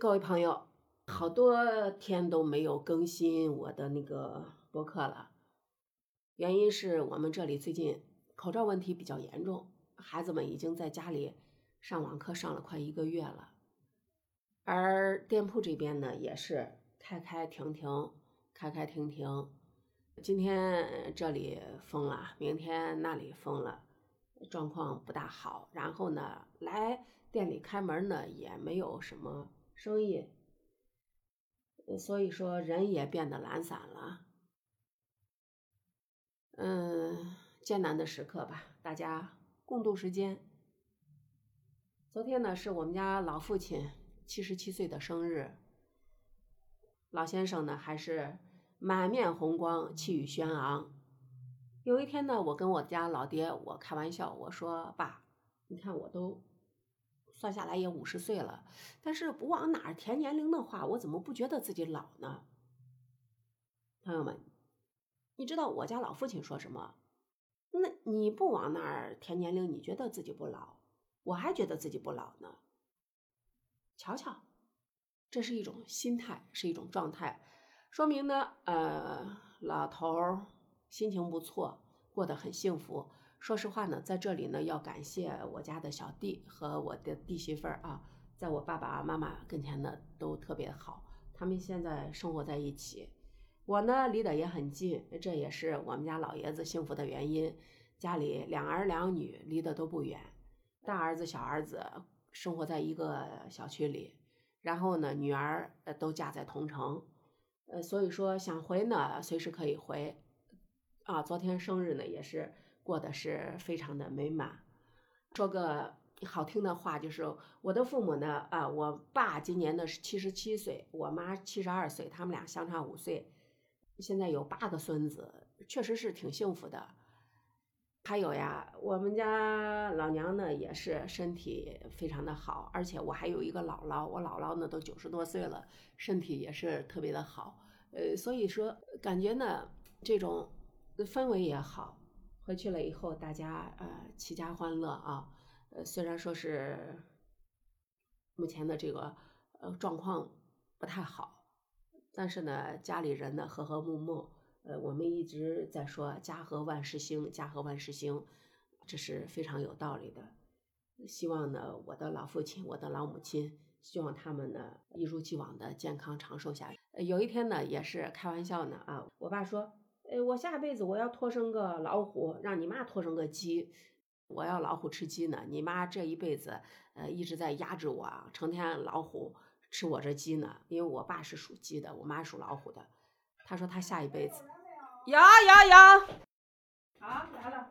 各位朋友，好多天都没有更新我的那个博客了，原因是我们这里最近口罩问题比较严重，孩子们已经在家里上网课上了快一个月了，而店铺这边呢也是开开停停，开开停停，今天这里封了，明天那里封了，状况不大好。然后呢，来店里开门呢也没有什么。生意，所以说人也变得懒散了。嗯，艰难的时刻吧，大家共度时间。昨天呢，是我们家老父亲七十七岁的生日。老先生呢，还是满面红光，气宇轩昂。有一天呢，我跟我家老爹我开玩笑，我说：“爸，你看我都。”算下来也五十岁了，但是不往哪儿填年龄的话，我怎么不觉得自己老呢？朋友们，你知道我家老父亲说什么？那你不往那儿填年龄，你觉得自己不老，我还觉得自己不老呢。瞧瞧，这是一种心态，是一种状态，说明呢，呃，老头儿心情不错，过得很幸福。说实话呢，在这里呢，要感谢我家的小弟和我的弟媳妇儿啊，在我爸爸妈妈跟前呢都特别好，他们现在生活在一起，我呢离得也很近，这也是我们家老爷子幸福的原因。家里两儿两女离得都不远，大儿子小儿子生活在一个小区里，然后呢女儿呃都嫁在同城，呃所以说想回呢随时可以回，啊昨天生日呢也是。过得是非常的美满。说个好听的话，就是我的父母呢，啊，我爸今年呢是七十七岁，我妈七十二岁，他们俩相差五岁，现在有八个孙子，确实是挺幸福的。还有呀，我们家老娘呢也是身体非常的好，而且我还有一个姥姥，我姥姥呢都九十多岁了，身体也是特别的好。呃，所以说感觉呢，这种氛围也好。回去了以后，大家呃齐家欢乐啊，呃虽然说是目前的这个呃状况不太好，但是呢家里人呢和和睦睦，呃我们一直在说家和万事兴，家和万事兴，这是非常有道理的。希望呢我的老父亲、我的老母亲，希望他们呢一如既往的健康长寿下来。有一天呢也是开玩笑呢啊，我爸说。哎，我下辈子我要托生个老虎，让你妈托生个鸡，我要老虎吃鸡呢。你妈这一辈子，呃，一直在压制我，成天老虎吃我这鸡呢。因为我爸是属鸡的，我妈属老虎的。他说他下一辈子，有有有，好来了。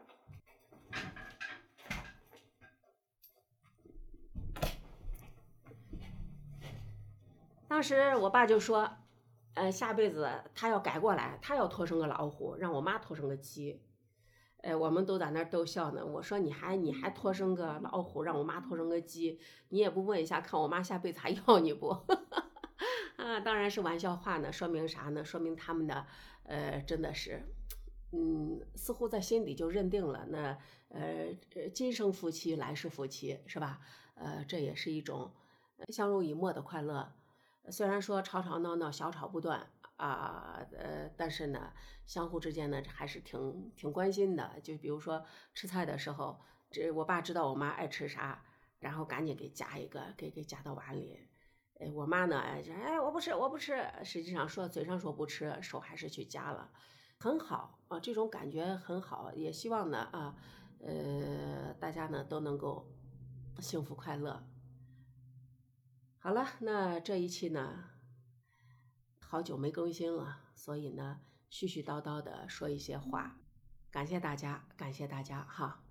当时我爸就说。呃，下辈子他要改过来，他要托生个老虎，让我妈托生个鸡。呃，我们都在那儿逗笑呢。我说你还你还托生个老虎，让我妈托生个鸡，你也不问一下，看我妈下辈子还要你不？啊，当然是玩笑话呢。说明啥呢？说明他们的呃真的是，嗯，似乎在心底就认定了，那呃今生夫妻来世夫妻是吧？呃，这也是一种相濡以沫的快乐。虽然说吵吵闹闹，小吵不断啊，呃，但是呢，相互之间呢还是挺挺关心的。就比如说吃菜的时候，这我爸知道我妈爱吃啥，然后赶紧给夹一个，给给夹到碗里。哎，我妈呢，就哎我不吃我不吃，实际上说嘴上说不吃，手还是去夹了，很好啊，这种感觉很好。也希望呢啊，呃，大家呢都能够幸福快乐。好了，那这一期呢，好久没更新了，所以呢，絮絮叨叨的说一些话，感谢大家，感谢大家哈。